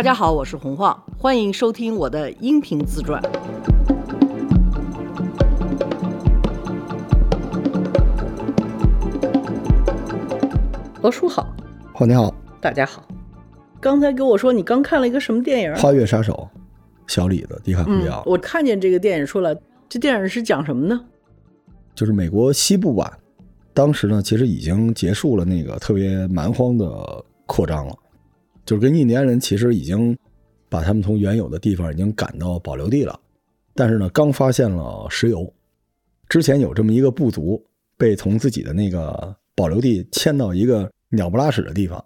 大家好，我是洪晃，欢迎收听我的音频自传。罗叔好，好，你好，大家好。刚才跟我说你刚看了一个什么电影？《花月杀手》，小李子，迪卡普里奥。我看见这个电影出来，这电影是讲什么呢？就是美国西部吧，当时呢，其实已经结束了那个特别蛮荒的扩张了，就是跟印第安人其实已经把他们从原有的地方已经赶到保留地了，但是呢，刚发现了石油，之前有这么一个部族被从自己的那个保留地迁到一个鸟不拉屎的地方，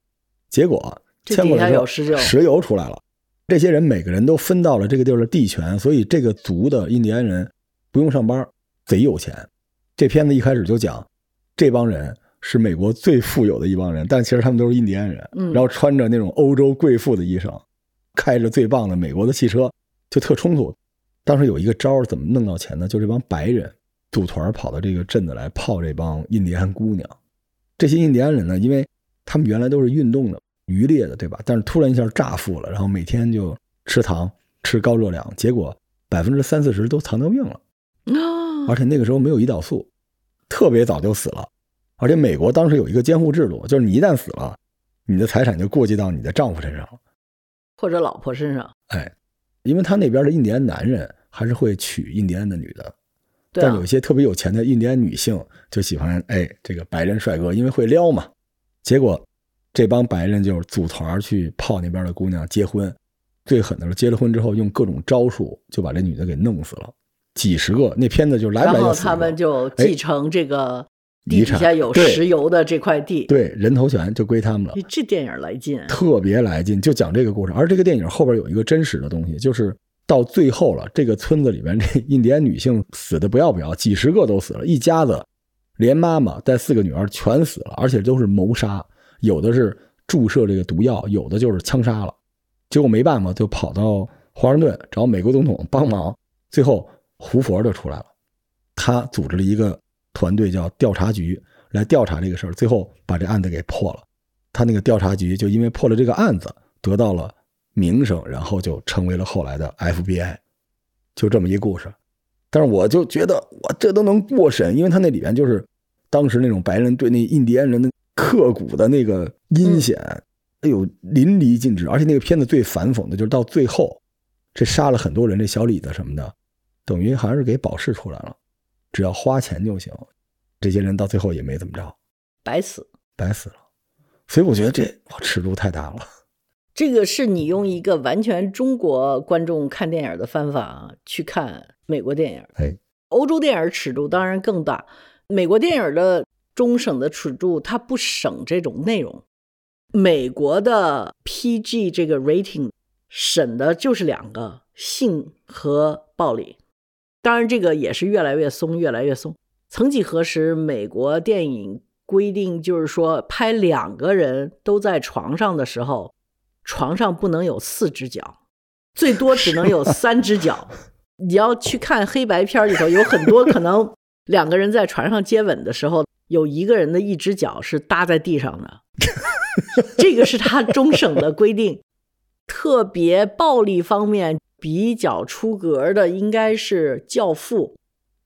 结果迁过来之后石油出来了，这些人每个人都分到了这个地儿的地权，所以这个族的印第安人不用上班，贼有钱。这片子一开始就讲，这帮人是美国最富有的一帮人，但其实他们都是印第安人，然后穿着那种欧洲贵妇的衣裳，开着最棒的美国的汽车，就特冲突。当时有一个招儿怎么弄到钱呢？就这帮白人组团跑到这个镇子来泡这帮印第安姑娘。这些印第安人呢，因为他们原来都是运动的、渔猎的，对吧？但是突然一下炸富了，然后每天就吃糖、吃高热量，结果百分之三四十都糖尿病了。而且那个时候没有胰岛素，特别早就死了。而且美国当时有一个监护制度，就是你一旦死了，你的财产就过继到你的丈夫身上，或者老婆身上。哎，因为他那边的印第安男人还是会娶印第安的女的，但有一些特别有钱的印第安女性就喜欢哎这个白人帅哥，因为会撩嘛。结果这帮白人就组团去泡那边的姑娘结婚，最狠的是结了婚之后用各种招数就把这女的给弄死了。几十个那片子就来不来然后他们就继承这个地底下有石油的这块地，对人头权就归他们了。这电影来劲，特别来劲，就讲这个故事。而这个电影后边有一个真实的东西，就是到最后了，这个村子里面这印第安女性死的不要不要，几十个都死了，一家子连妈妈带四个女儿全死了，而且都是谋杀，有的是注射这个毒药，有的就是枪杀了。结果没办法，就跑到华盛顿找美国总统帮忙，最后。胡佛就出来了，他组织了一个团队叫调查局来调查这个事儿，最后把这案子给破了。他那个调查局就因为破了这个案子得到了名声，然后就成为了后来的 FBI，就这么一故事。但是我就觉得，我这都能过审，因为他那里边就是当时那种白人对那印第安人的刻骨的那个阴险，哎呦淋漓尽致。而且那个片子最反讽的就是到最后，这杀了很多人，这小李子什么的。等于还是给保释出来了，只要花钱就行。这些人到最后也没怎么着，白死，白死了。所以我觉得这哇尺度太大了。这个是你用一个完全中国观众看电影的方法去看美国电影。哎，欧洲电影尺度当然更大。美国电影的终审的尺度，它不省这种内容。美国的 PG 这个 rating 审的就是两个性和暴力。当然，这个也是越来越松，越来越松。曾几何时，美国电影规定就是说，拍两个人都在床上的时候，床上不能有四只脚，最多只能有三只脚。你要去看黑白片里头，有很多可能两个人在床上接吻的时候，有一个人的一只脚是搭在地上的。这个是他终审的规定。特别暴力方面。比较出格的应该是《教父》，《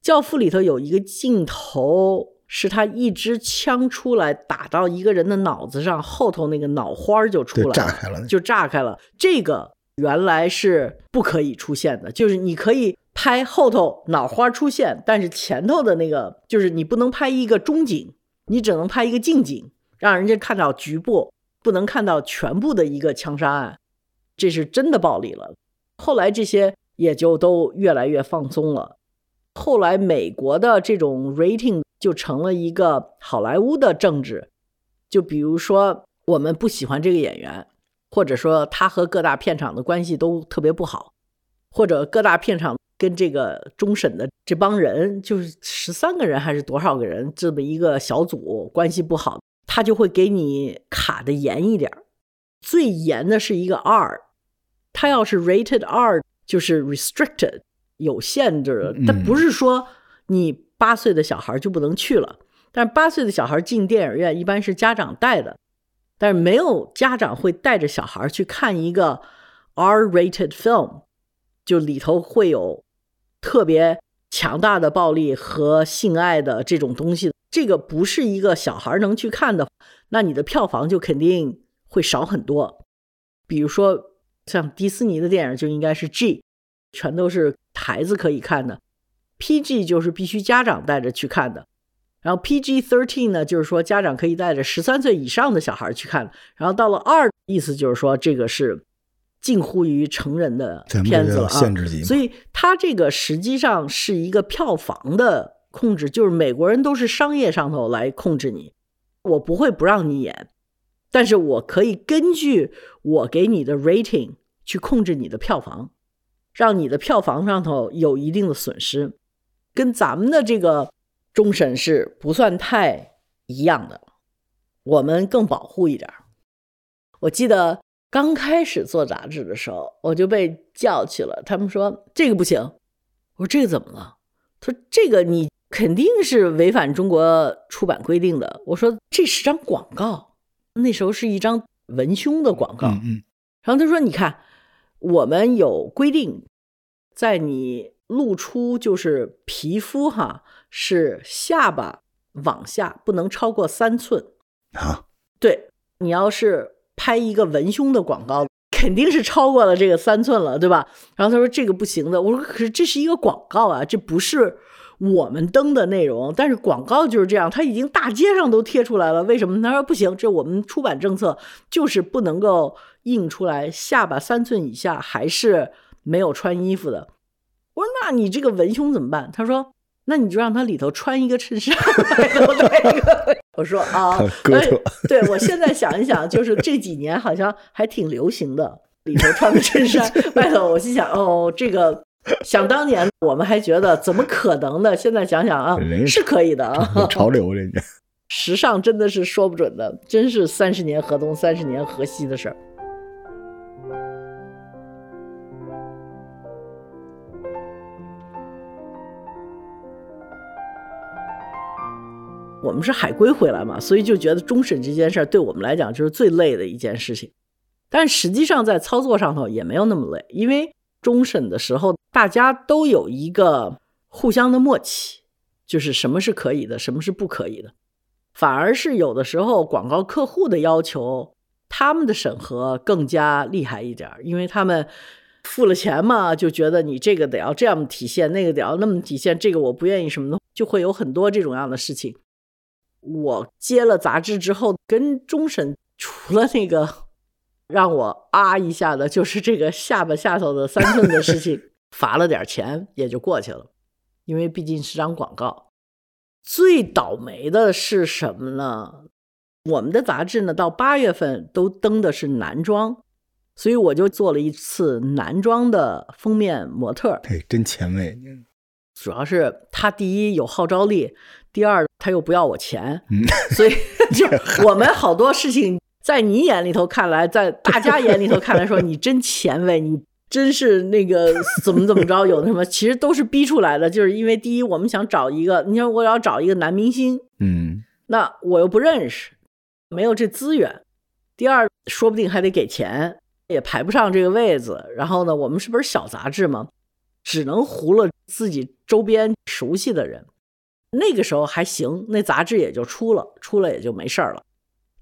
教父》里头有一个镜头，是他一支枪出来打到一个人的脑子上，后头那个脑花就出来了，炸开了，就炸开了。这个原来是不可以出现的，就是你可以拍后头脑花出现，但是前头的那个就是你不能拍一个中景，你只能拍一个近景，让人家看到局部，不能看到全部的一个枪杀案，这是真的暴力了。后来这些也就都越来越放松了。后来美国的这种 rating 就成了一个好莱坞的政治。就比如说，我们不喜欢这个演员，或者说他和各大片场的关系都特别不好，或者各大片场跟这个终审的这帮人，就是十三个人还是多少个人这么一个小组关系不好，他就会给你卡的严一点最严的是一个 R。他要是 rated R，就是 restricted，有限制的。但不是说你八岁的小孩就不能去了。但是八岁的小孩进电影院一般是家长带的，但是没有家长会带着小孩去看一个 R-rated film，就里头会有特别强大的暴力和性爱的这种东西，这个不是一个小孩能去看的，那你的票房就肯定会少很多。比如说像迪士尼的电影就应该是 G，全都是孩子可以看的；PG 就是必须家长带着去看的。然后 PG thirteen 呢，就是说家长可以带着十三岁以上的小孩去看。然后到了二，意思就是说这个是近乎于成人的片子了啊。限制级所以它这个实际上是一个票房的控制，就是美国人都是商业上头来控制你。我不会不让你演，但是我可以根据我给你的 rating 去控制你的票房，让你的票房上头有一定的损失，跟咱们的这个终审是不算太一样的，我们更保护一点。我记得刚开始做杂志的时候，我就被叫去了，他们说这个不行，我说这个怎么了？他说这个你肯定是违反中国出版规定的。我说这是张广告，那时候是一张文胸的广告。嗯嗯，然后他说：“你看，我们有规定，在你露出就是皮肤哈，是下巴往下不能超过三寸。啊，对你要是拍一个文胸的广告，肯定是超过了这个三寸了，对吧？然后他说这个不行的，我说可是这是一个广告啊，这不是我们登的内容，但是广告就是这样，他已经大街上都贴出来了，为什么？他说不行，这我们出版政策就是不能够印出来下巴三寸以下还是没有穿衣服的。我说那你这个文胸怎么办？他说那你就让他里头穿一个衬衫，外头穿一个。我说啊，哎对我现在想一想，就是这几年好像还挺流行的，里头穿个衬衫，外头我心想哦，这个。想当年我们还觉得怎么可能呢？现在想想啊，是可以的啊。潮流人家。时尚真的是说不准的，真是三十年河东，三十年河西的事儿。我们是海归回来嘛，所以就觉得终审这件事儿对我们来讲就是最累的一件事情。但实际上在操作上头也没有那么累，因为终审的时候大家都有一个互相的默契，就是什么是可以的，什么是不可以的。反而是有的时候广告客户的要求，他们的审核更加厉害一点，因为他们付了钱嘛，就觉得你这个得要这样体现，那个得要那么体现，这个我不愿意什么的，就会有很多这种样的事情。我接了杂志之后，跟终审除了那个让我啊一下的，就是这个下巴下头的三寸的事情，罚了点钱也就过去了，因为毕竟是张广告。最倒霉的是什么呢？我们的杂志呢，到八月份都登的是男装，所以我就做了一次男装的封面模特儿。哎，真前卫。主要是他第一有号召力，第二他又不要我钱，嗯所以 就我们好多事情在你眼里头看来，在大家眼里头看来说 你真前卫，你真是那个怎么怎么着，有的什么，其实都是逼出来的。就是因为第一，我们想找一个，你说我要找一个男明星，嗯，那我又不认识，没有这资源。第二，说不定还得给钱，也排不上这个位子。然后呢，我们是不是小杂志嘛？只能糊了自己周边熟悉的人。那个时候还行，那杂志也就出了，出了也就没事儿了。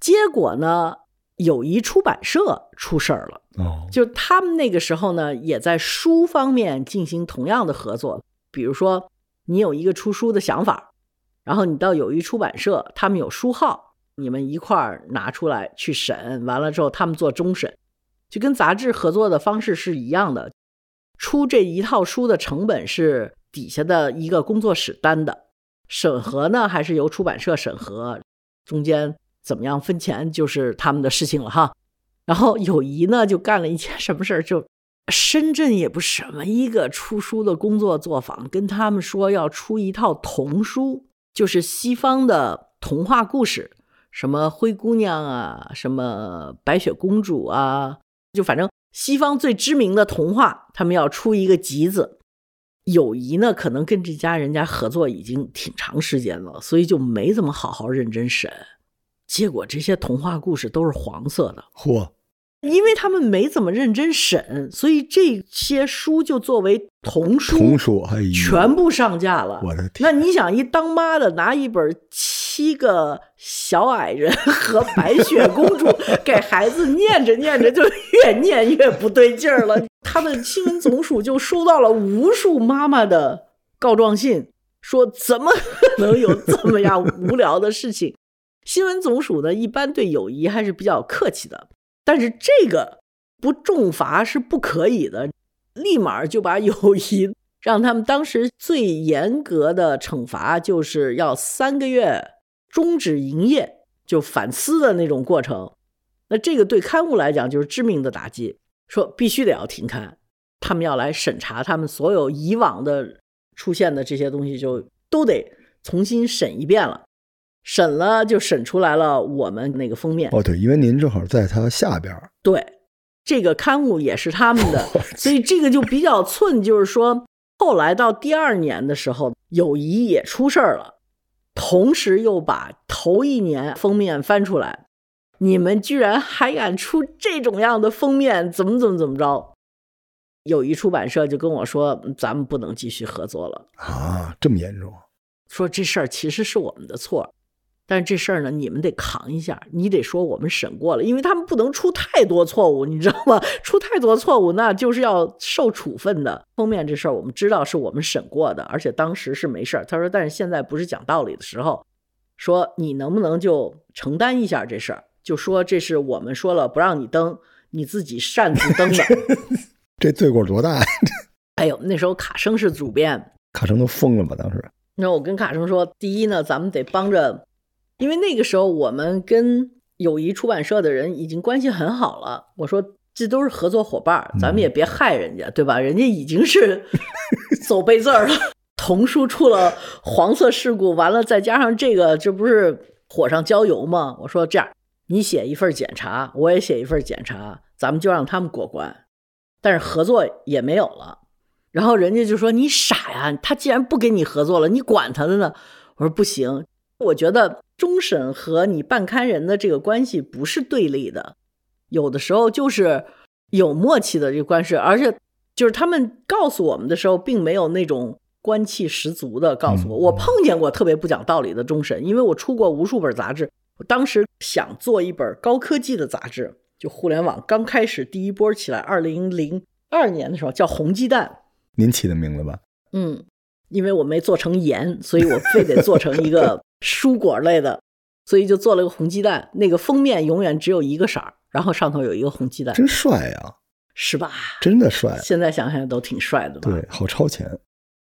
结果呢，友谊出版社出事儿了。哦，就他们那个时候呢，也在书方面进行同样的合作。比如说，你有一个出书的想法，然后你到友谊出版社，他们有书号，你们一块儿拿出来去审，完了之后他们做终审，就跟杂志合作的方式是一样的。出这一套书的成本是底下的一个工作室担的，审核呢还是由出版社审核，中间怎么样分钱就是他们的事情了哈。然后友谊呢就干了一件什么事儿，就深圳也不什么一个出书的工作作坊，跟他们说要出一套童书，就是西方的童话故事，什么灰姑娘啊，什么白雪公主啊，就反正西方最知名的童话，他们要出一个集子。友谊呢，可能跟这家人家合作已经挺长时间了，所以就没怎么好好认真审。结果这些童话故事都是黄色的，嚯，因为他们没怎么认真审，所以这些书就作为童书，童书，哎呦，全部上架了。我的天！那你想，一当妈的拿一本《七个小矮人 和白雪公主 》给孩子念着念着，就越念越不对劲儿了。他们新闻总署就收到了无数妈妈的告状信，说怎么可能有这么样无聊的事情？新闻总署呢，一般对友谊还是比较客气的。但是这个不重罚是不可以的，立马就把友谊让他们当时最严格的惩罚就是要三个月终止营业，就反思的那种过程。那这个对刊物来。讲就是致命的打击，说必须得要停刊，他们要来。审查他们所有以往的出现的这些东西，就都得重新审一遍了。审了就审出来了，我们那个封面哦，对，因为您正好在它下边对，这个刊物也是他们的，所以这个就比较寸。就是说，后来到第二年的时候，友谊也出事儿了，同时又把头一年封面翻出来，你们居然还敢出这种样的封面，怎么怎么怎么着？友谊出版社就跟我说，咱们不能继续合作了啊，这么严重？说这事儿其实是我们的错。但是这事儿呢，你们得扛一下，你得说我们审过了，因为他们不能出太多错误，你知道吗？出太多错误，那就是要受处分的。封面这事儿我们知道是我们审过的，而且当时是没事儿。他说，但是现在不是讲道理的时候，说你能不能就承担一下这事儿？就说这是我们说了不让你登，你自己擅自登的。这罪过多大呀？哎呦，那时候卡生是主编，卡生都疯了吧？当时，那我跟卡生说，第一呢，咱们得帮着。因为那个时候我们跟友谊出版社的人已经关系很好了，我说这都是合作伙伴，咱们也别害人家，对吧？人家已经是 走背字儿了，童书出了黄色事故，完了再加上这个，这不是火上浇油吗？我说这样，你写一份检查，我也写一份检查，咱们就让他们过关，但是合作也没有了。然后人家就说你傻呀，他既然不跟你合作了，你管他的呢？我说不行，我觉得。终审和你办刊人的这个关系不是对立的，有的时候就是有默契的这个关系，而且就是他们告诉我们的时候，并没有那种官气十足的告诉我。我碰见过特别不讲道理的终审，因为我出过无数本杂志，我当时想做一本高科技的杂志，就互联网刚开始第一波起来，二零零二年的时候叫红鸡蛋，您起的名字吧？嗯，因为我没做成盐，所以我非得做成一个。蔬果类的，所以就做了个红鸡蛋，那个封面永远只有一个色儿，然后上头有一个红鸡蛋，真帅呀，是吧？真的帅，现在想想都挺帅的吧？对，好超前。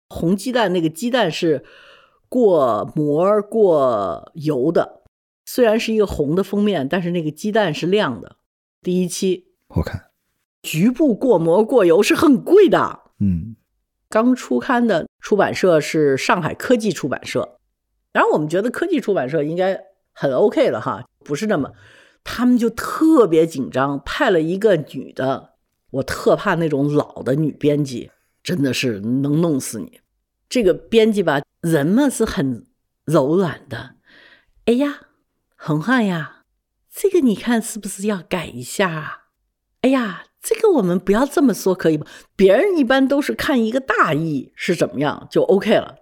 红鸡蛋那个鸡蛋是过膜过油的，虽然是一个红的封面，但是那个鸡蛋是亮的。第一期好看，局部过膜过油是很贵的。嗯，刚出刊的出版社是上海科技出版社。然后我们觉得科技出版社应该很 OK 了哈，不是那么，他们就特别紧张，派了一个女的，我特怕那种老的女编辑，真的是能弄死你。这个编辑吧，人嘛是很柔软的。哎呀，红汉呀，这个你看是不是要改一下啊？哎呀，这个我们不要这么说可以吗？别人一般都是看一个大意是怎么样就 OK 了。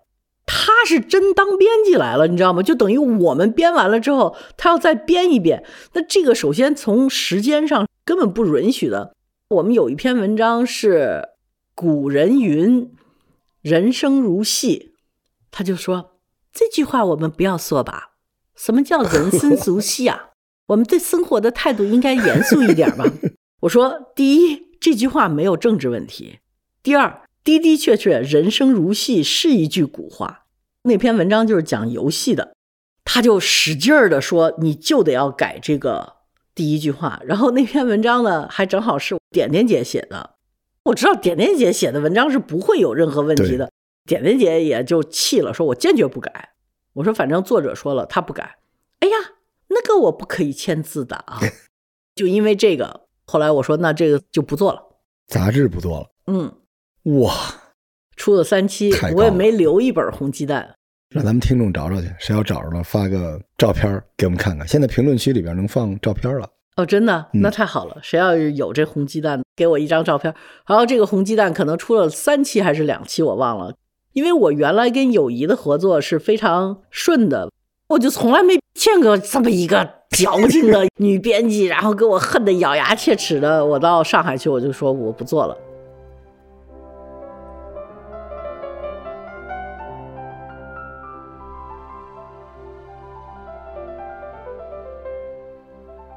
他是真当编辑来了，你知道吗？就等于我们编完了之后，他要再编一遍。那这个首先从时间上根本不允许的。我们有一篇文章是“古人云，人生如戏”，他就说这句话我们不要说吧。什么叫人生如戏啊？我们对生活的态度应该严肃一点吧。我说，第一，这句话没有政治问题；第二。的的确确，人生如戏是一句古话。那篇文章就是讲游戏的，他就使劲儿的说，你就得要改这个第一句话。然后那篇文章呢，还正好是点点姐写的。我知道点点姐写的文章是不会有任何问题的。点点姐也就气了，说我坚决不改。我说反正作者说了，他不改。哎呀，那个我不可以签字的啊。就因为这个，后来我说那这个就不做了，杂志不做了。嗯。哇，出了三期，我也没留一本红鸡蛋，让咱们听众找找去。谁要找着了，发个照片给我们看看。现在评论区里边能放照片了哦，真的，嗯那太好了！谁要是有这红鸡蛋，给我一张照片。然后这个红鸡蛋可能出了三期还是两期，我忘了。因为我原来跟友谊的合作是非常顺的，我就从来没见过这么一个矫情的女编辑，然后给我恨得咬牙切齿的。我到上海去，我就说我不做了。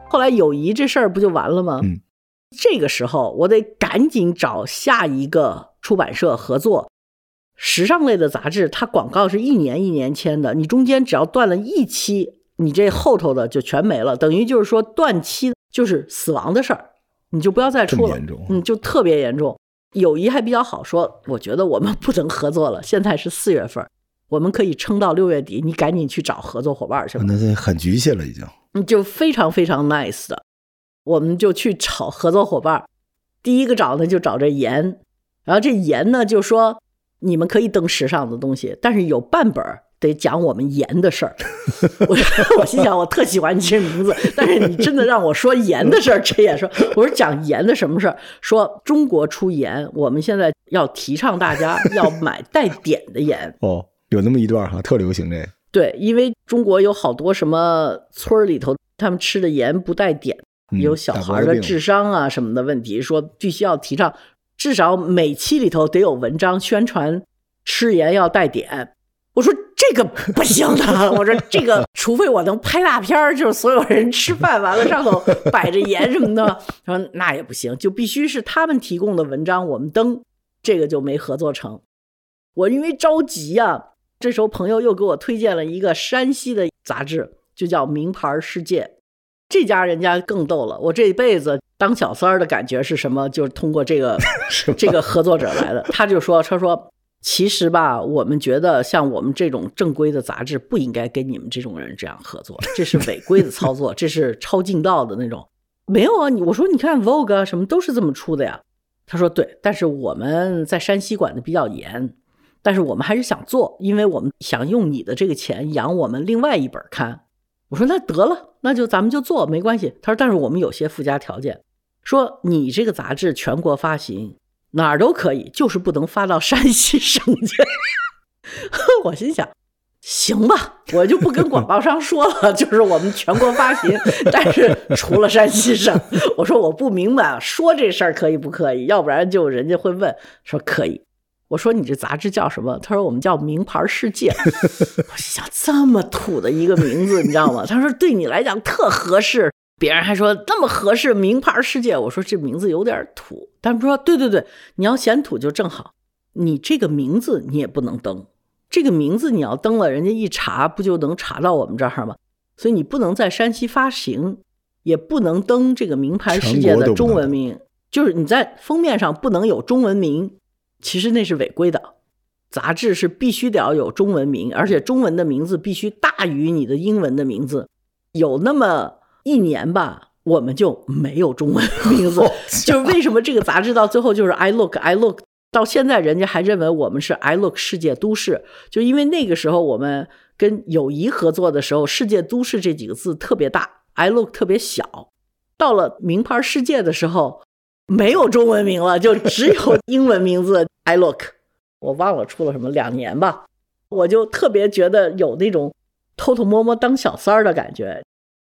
后来友谊这事儿不就完了吗？嗯，这个时候我得赶紧找下一个出版社合作。时尚类的杂志，它广告是一年一年签的，你中间只要断了一期，你这后头的就全没了，等于就是说断期就是死亡的事儿，你就不要再出了严重，嗯，就特别严重。友谊还比较好说，我觉得我们 不能合作了，现在是四月份，我们可以撑到六月底，你赶紧去找合作伙伴去吧。那这很局限了已经。嗯，就非常非常 nice 的，我们就去找合作伙伴。第一个找呢就找这盐，然后这盐呢就说你们可以登时尚的东西，但是有半本儿得讲我们盐的事儿。我 我心想，我特喜欢你这名字，但是你真的让我说盐的事儿，这也说我说讲盐的什么事儿？说中国出盐，我们现在要提倡大家要买带碘的盐。哦，有那么一段哈，特流行这。对，因为中国有好多什么村儿里头，他们吃的盐不带碘，嗯有小孩的智商。商啊什么的问题，说必须要提倡，至少每期里头得有文章宣传吃盐要带碘。我说这个不行的，我说这个除非我能拍大片儿，就是所有人吃饭完了上头摆着盐什么的，他说那也不行，就必须是他们提供的文章我们登，这个就没合作成。我因为着急呀、这时候朋友又给我推荐了一个山西的杂志，就叫《名牌世界》。这家人家更逗了，我这一辈子当小三儿的感觉是什么？就是通过这个 这个合作者来的。他就说：“他说其实吧，我们觉得像我们这种正规的杂志不应该跟你们这种人这样合作，这是违规的操作，这是抄近道的那种。没有啊，你我说你看 Vogue 什么都是这么出的呀。他说对，但是我们在山西管的比较严，但是我们还是想做，因为我们想用你的这个钱养我们另外一本刊。我说那得了，那就咱们就做，没关系。他说但是我们有些附加条件，说你这个杂志全国发行哪儿都可以，就是不能发到山西省去。我心想。行吧，我就不跟广 告商说了，就是我们全国发行，但是除了山西省，我说我不明白，说这事儿可以不可以？要不然就人家会问说可以。我说你这杂志叫什么？他说我们叫名牌世界。我心想这么土的一个名字，你知道吗？他说对你来讲特合适，别人还说那么合适，名牌世界。我说这名字有点土，他们说对对对，你要嫌土就正好，你这个名字你也不能登。这个名字你要登了，人家一查不就能查到我们这儿吗？所以你不能在山西发行，也不能登这个名牌世界的中文名，就是你在封面上不能有中文名，其实那是违规的。杂志是必须得要有中文名，而且中文的名字必须大于你的英文的名字。有那么一年吧，我们就没有中文 名字，就是为什么这个杂志到最后就是 I look I look。到现在，人家还认为我们是 I Look 世界都市，就因为那个时候我们跟友谊合作的时候，“世界都市”这几个字特别大，I Look 特别小。到了名牌世界的时候，没有中文名了，就只有英文名字 I Look。我忘了出了什么，两年吧，我就特别觉得有那种偷偷摸摸当小三儿的感觉。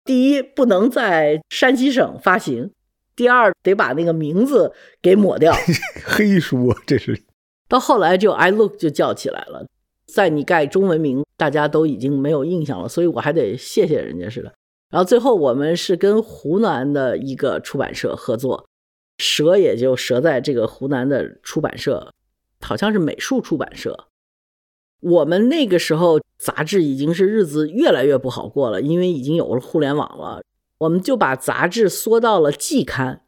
第一，不能在山西省发行。第二，得把那个名字给抹掉。黑书啊，这是。到后来就 I look 就叫起来了，在你盖中文名，大家都已经没有印象了，所以我还得谢谢人家似的。然后最后我们是跟湖南的一个出版社合作，折也就折在这个湖南的出版社，好像是美术出版社。我们那个时候杂志已经是日子越来越不好过了，因为已经有了互联网了。我们就把杂志缩到了季刊，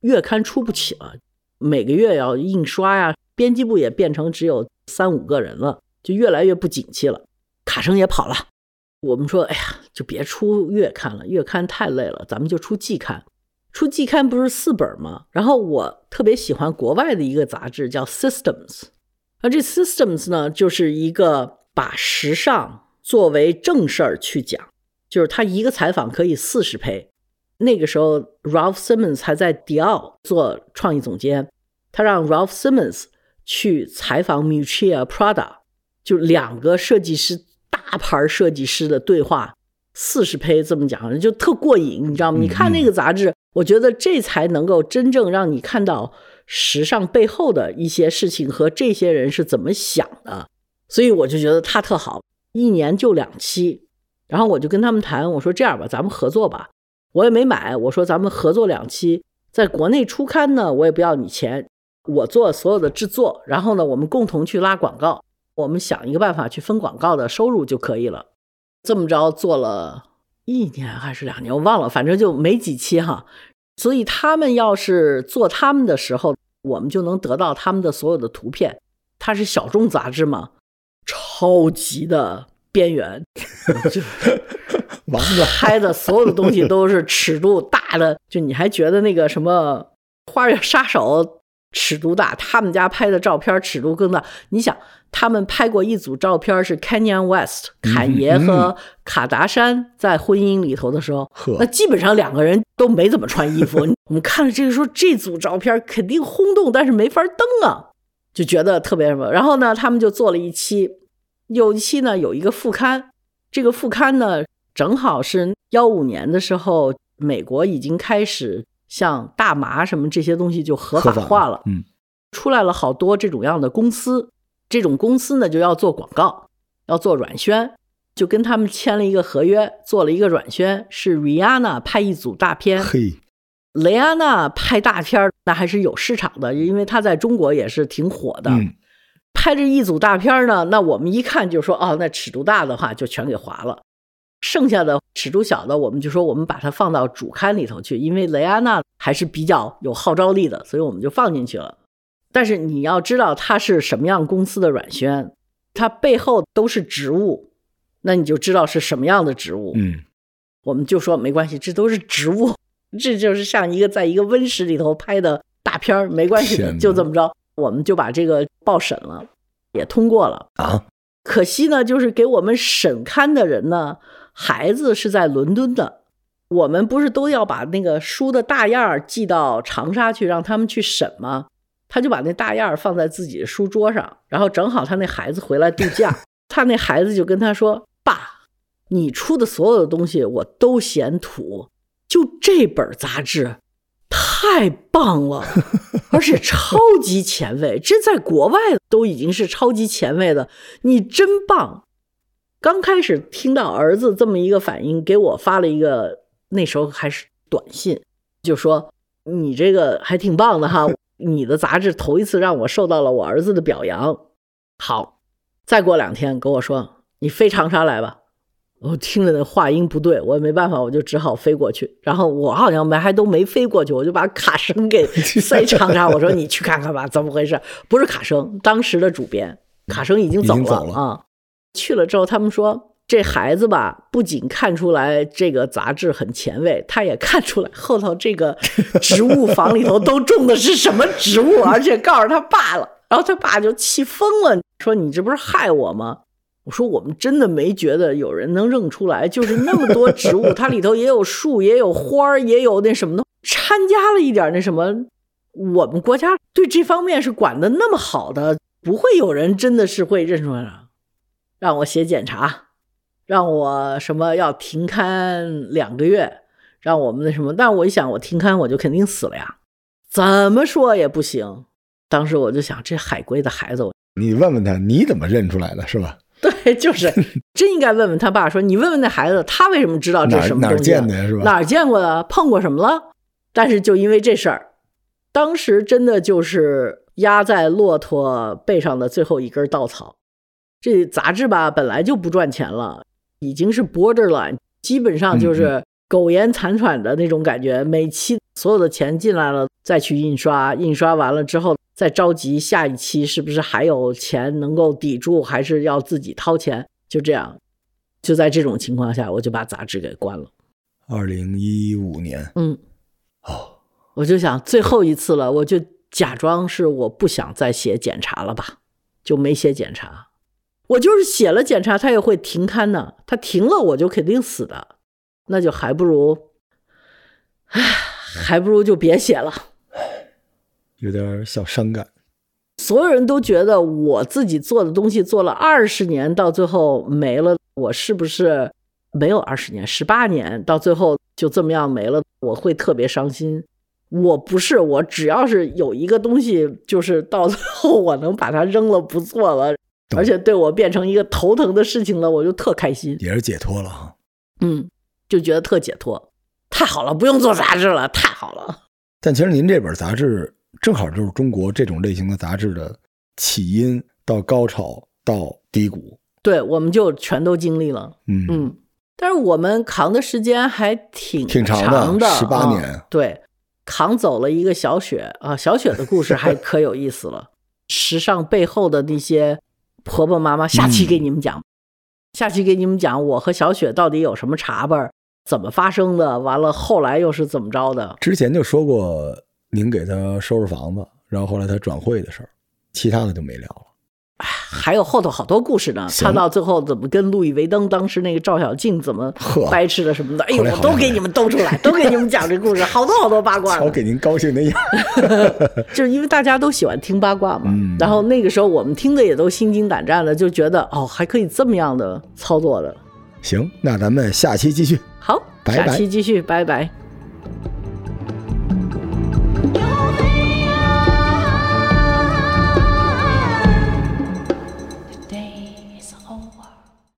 月刊出不起了，每个月要印刷呀，编辑部也变成只有三五个人了，就越来越不景气了。卡生也跑了，我们说，哎呀，就别出月刊了，月刊太累了，咱们就出季刊。出季刊不是四本吗？然后我特别喜欢国外的一个杂志叫 Systems，而这 Systems 呢，就是一个把时尚作为正事儿去讲。就是他一个采访可以四十配，那个时候 Ralph Simmons 还在迪奥做创意总监，他让 Ralph Simmons 去采访 Miuccia Prada，就两个设计师大牌设计师的对话，四十胚这么讲，就特过瘾，你知道吗？你看那个杂志，我觉得这才能够真正让你看到时尚背后的一些事情和这些人是怎么想的，所以我就觉得他特好，一年就两期。然后我就跟他们谈，我说这样吧，咱们合作吧。我也没买，我说咱们合作两期，在国内出刊呢，我也不要你钱，我做所有的制作，然后呢，我们共同去拉广告，我们想一个办法去分广告的收入就可以了。这么着做了一年还是两年，我忘了，反正就没几期哈。所以他们要是做他们的时候，我们就能得到他们的所有的图片。它是小众杂志嘛，超级的。边缘，就王子拍的所有的东西都是尺度大的，就你还觉得那个什么《花月杀手》尺度大，他们家拍的照片尺度更大。你想，他们拍过一组照片是 Kanye West 坎爷和卡达山在婚姻里头的时候，那基本上两个人都没怎么穿衣服。我们看了这个说这组照片肯定轰动，但是没法登啊，就觉得特别什么。然后呢，他们就做了一期。有一期呢，有一个副刊，这个副刊呢，正好是幺五年的时候，美国已经开始像大麻什么这些东西就合法化了，嗯，出来了好多这种样的公司，这种公司呢就要做广告，要做软宣，就跟他们签了一个合约，做了一个软宣，是 Rihanna 拍一组大片，嘿，雷安娜拍大片那还是有市场的，因为她在中国也是挺火的。拍这一组大片呢，那我们一看就说哦，那尺度大的话就全给划了，剩下的尺度小的，我们就说我们把它放到主刊里头去，因为雷安娜还是比较有号召力的，所以我们就放进去了。但是你要知道它是什么样公司的软宣，它背后都是植物，那你就知道是什么样的植物。嗯，我们就说没关系，这都是植物，这就是像一个在一个温室里头拍的大片儿，没关系的，就这么着。我们就把这个报审了，也通过了啊。可惜呢，就是给我们审刊的人呢，孩子是在伦敦的。我们不是都要把那个书的大样儿寄到长沙去，让他们去审吗？他就把那大样儿放在自己的书桌上，然后正好他那孩子回来度假，他那孩子就跟他说：“爸，你出的所有的东西我都嫌土，就这本杂志。”太棒了，而且超级前卫，这在国外都已经是超级前卫的。你真棒！刚开始听到儿子这么一个反应，给我发了一个，那时候还是短信，就说你这个还挺棒的哈，你的杂志头一次让我受到了我儿子的表扬。好，再过两天跟我说，你飞长沙来吧。我听着那话音不对，我也没办法，我就只好飞过去。然后我好像没还都没飞过去，我就把卡生给塞长沙。我说你去看看吧，怎么回事？不是卡生，当时的主编卡生已经走了啊。去了之后，他们说这孩子吧，不仅看出来这个杂志很前卫，他也看出来后头这个植物房里头都种的是什么植物，而且告诉他爸了。然后他爸就气疯了，说你这不是害我吗？我说我们真的没觉得有人能认出来，就是那么多植物，它里头也有树，也有花儿，也有那什么的，掺加了一点那什么。我们国家对这方面是管的那么好的，不会有人真的是会认出来的。让我写检查，让我什么要停刊两个月，让我们那什么。但我一想，我停刊我就肯定死了呀，怎么说也不行。当时我就想，这海归的孩子，你问问他，你怎么认出来的，是吧？对，就是 真应该问问他爸，说你问问那孩子，他为什么知道这什么东西？哪儿见的呀？是吧？哪儿见过的？碰过什么了？但是就因为这事儿，当时真的就是压在骆驼背上的最后一根稻草。这杂志吧，本来就不赚钱了，已经是 borderline，基本上就是苟延残喘的那种感觉。每期所有的钱进来了，再去印刷，印刷完了之后。再着急下一期是不是还有钱能够抵住，还是要自己掏钱？就这样，就在这种情况下，我就把杂志给关了。二零一五年，嗯，哦，我就想最后一次了，我就假装是我不想再写检查了吧，就没写检查。我就是写了检查，他也会停刊的，他停了我就肯定死的，那就还不如唉还不如就别写了。有点小伤感。所有人都觉得我自己做的东西做了二十年，到最后没了，我是不是没有二十年，十八年，到最后就这么样没了？我会特别伤心。我不是，我只要是有一个东西，就是到最后我能把它扔了不做了，而且对我变成一个头疼的事情了，我就特开心，也是解脱了哈。嗯，就觉得特解脱，太好了，不用做杂志了，太好了。但其实您这本杂志正好就是中国这种类型的杂志的起因到高潮到低谷，对，我们就全都经历了。嗯嗯，但是我们扛的时间还挺挺长的，十八啊年。对，扛走了一个小雪啊，小雪的故事还可有意思了。时尚背后的那些婆婆妈妈，下期给你们讲。下期给你们讲我和小雪到底有什么茶吧，怎么发生的，完了后来又是怎么着的。之前就说过您给他收拾房子，然后后来他转会的事儿，其他的就没聊了。还有后头好多故事呢，行他到最后怎么跟路易威登当时那个赵小静怎么掰扯的什么的，哎呦，我都给你们兜出来，都给你们讲这故事，好多好多八卦呢。瞧给您高兴的样儿。就是因为大家都喜欢听八卦嘛，嗯然后那个时候我们听的也都心惊胆战的，就觉得哦，还可以这么样的操作的。行，那咱们下期继续。好，拜拜下期继续，拜拜